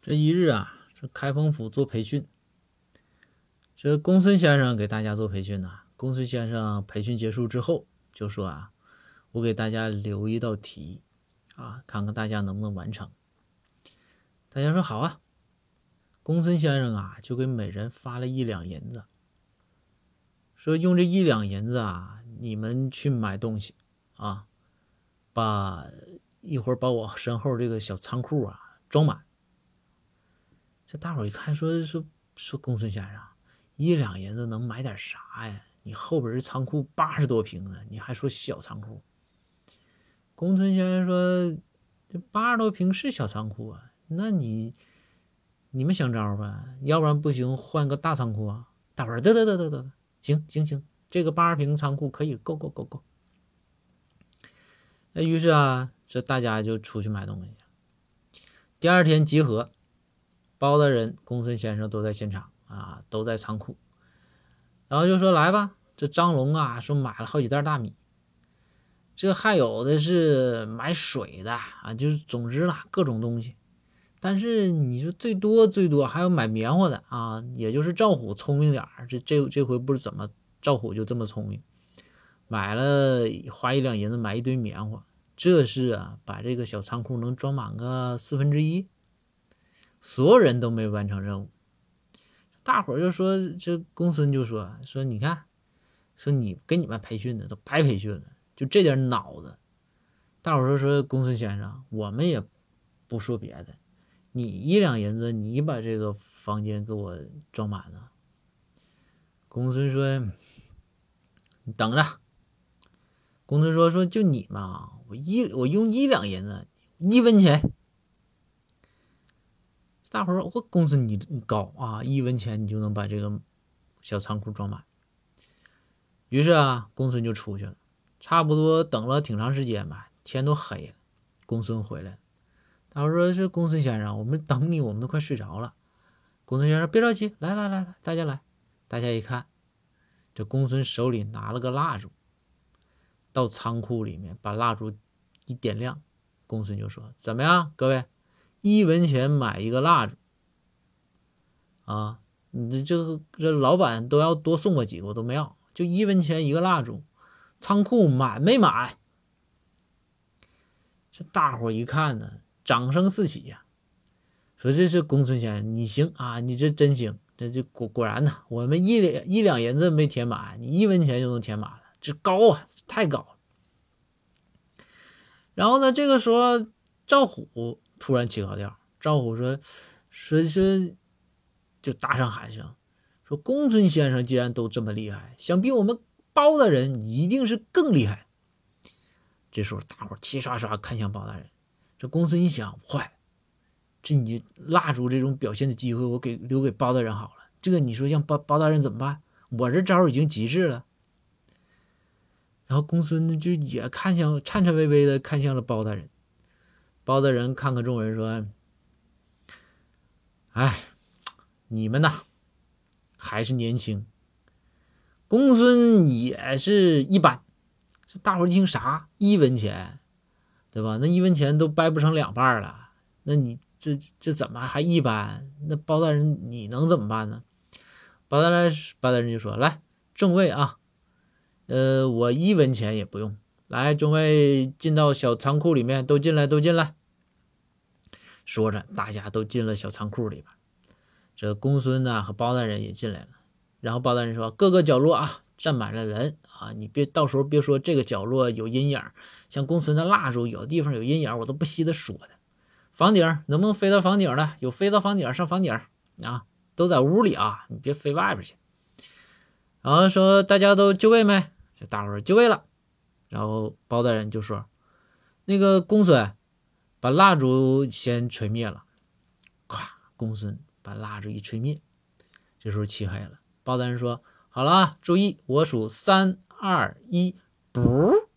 这一日啊，这开封府做培训，这公孙先生给大家做培训呢。公孙先生培训结束之后就说啊，我给大家留一道题啊，看看大家能不能完成。大家说好啊。公孙先生啊，就给每人发了一两银子，说用这一两银子啊，你们去买东西啊，把一会儿把我身后这个小仓库啊装满。这大伙一看，说说说，公孙先生，一两银子能买点啥呀？你后边这仓库八十多平呢，你还说小仓库？公孙先生说，这八十多平是小仓库啊，那你。你们想招呗？要不然不行，换个大仓库啊！大伙儿得得得得得，行行行，这个八十平仓库可以，够够够够。那于是啊，这大家就出去买东西。第二天集合，包大人、公孙先生都在现场啊，都在仓库。然后就说来吧，这张龙啊说买了好几袋大米，这还有的是买水的啊，就是总之啦，各种东西。但是你说最多最多还要买棉花的啊，也就是赵虎聪明点儿，这这这回不知怎么赵虎就这么聪明，买了花一两银子买一堆棉花，这是啊把这个小仓库能装满个四分之一，所有人都没完成任务，大伙儿就说这公孙就说说你看，说你给你们培训的都白培训了，就这点脑子，大伙儿说说公孙先生，我们也不说别的。你一两银子，你把这个房间给我装满了。公孙说：“你等着。”公孙说：“说就你嘛，我一我用一两银子，一分钱。”大伙儿说：“我公孙你你高啊，一文钱你就能把这个小仓库装满。”于是啊，公孙就出去了。差不多等了挺长时间吧，天都黑了，公孙回来了。他说：“是公孙先生，我们等你，我们都快睡着了。”公孙先生别着急，来来来来，大家来。大家一看，这公孙手里拿了个蜡烛，到仓库里面把蜡烛一点亮。公孙就说：“怎么样，各位，一文钱买一个蜡烛啊？你这这这老板都要多送我几个，我都没要，就一文钱一个蜡烛，仓库满没满？”这大伙一看呢。掌声四起呀！说这是公孙先生，你行啊，你这真行，这这果果然呢，我们一两一两银子没填满，你一文钱就能填满了，这高啊，太高了。然后呢，这个时候赵虎突然起高调，赵虎说说说，就大声喊声，说公孙先生既然都这么厉害，想必我们包大人一定是更厉害。这时候大伙齐刷刷看向包大人。这公孙一想，坏，这你蜡烛这种表现的机会，我给留给包大人好了。这个你说让包包大人怎么办？我这招已经极致了。然后公孙就也看向颤颤巍巍的看向了包大人。包大人看看众人说：“哎，你们呐，还是年轻。公孙也是一般。这大伙一听啥？一文钱？”对吧？那一文钱都掰不成两半了，那你这这怎么还一般？那包大人你能怎么办呢？包大人包大人就说：“来，众位啊，呃，我一文钱也不用。来，众位进到小仓库里面，都进来，都进来。”说着，大家都进了小仓库里边。这公孙呢和包大人也进来了。然后包大人说：“各个角落啊。”站满了人啊！你别到时候别说这个角落有阴影，像公孙的蜡烛，有的地方有阴影，我都不稀得说的。房顶能不能飞到房顶的？有飞到房顶上房顶啊！都在屋里啊，你别飞外边去。然后说大家都就位没？这大伙就位了。然后包大人就说：“那个公孙，把蜡烛先吹灭了。”咵，公孙把蜡烛一吹灭，这时候漆黑了。包大人说。好了，注意，我数三二一，不。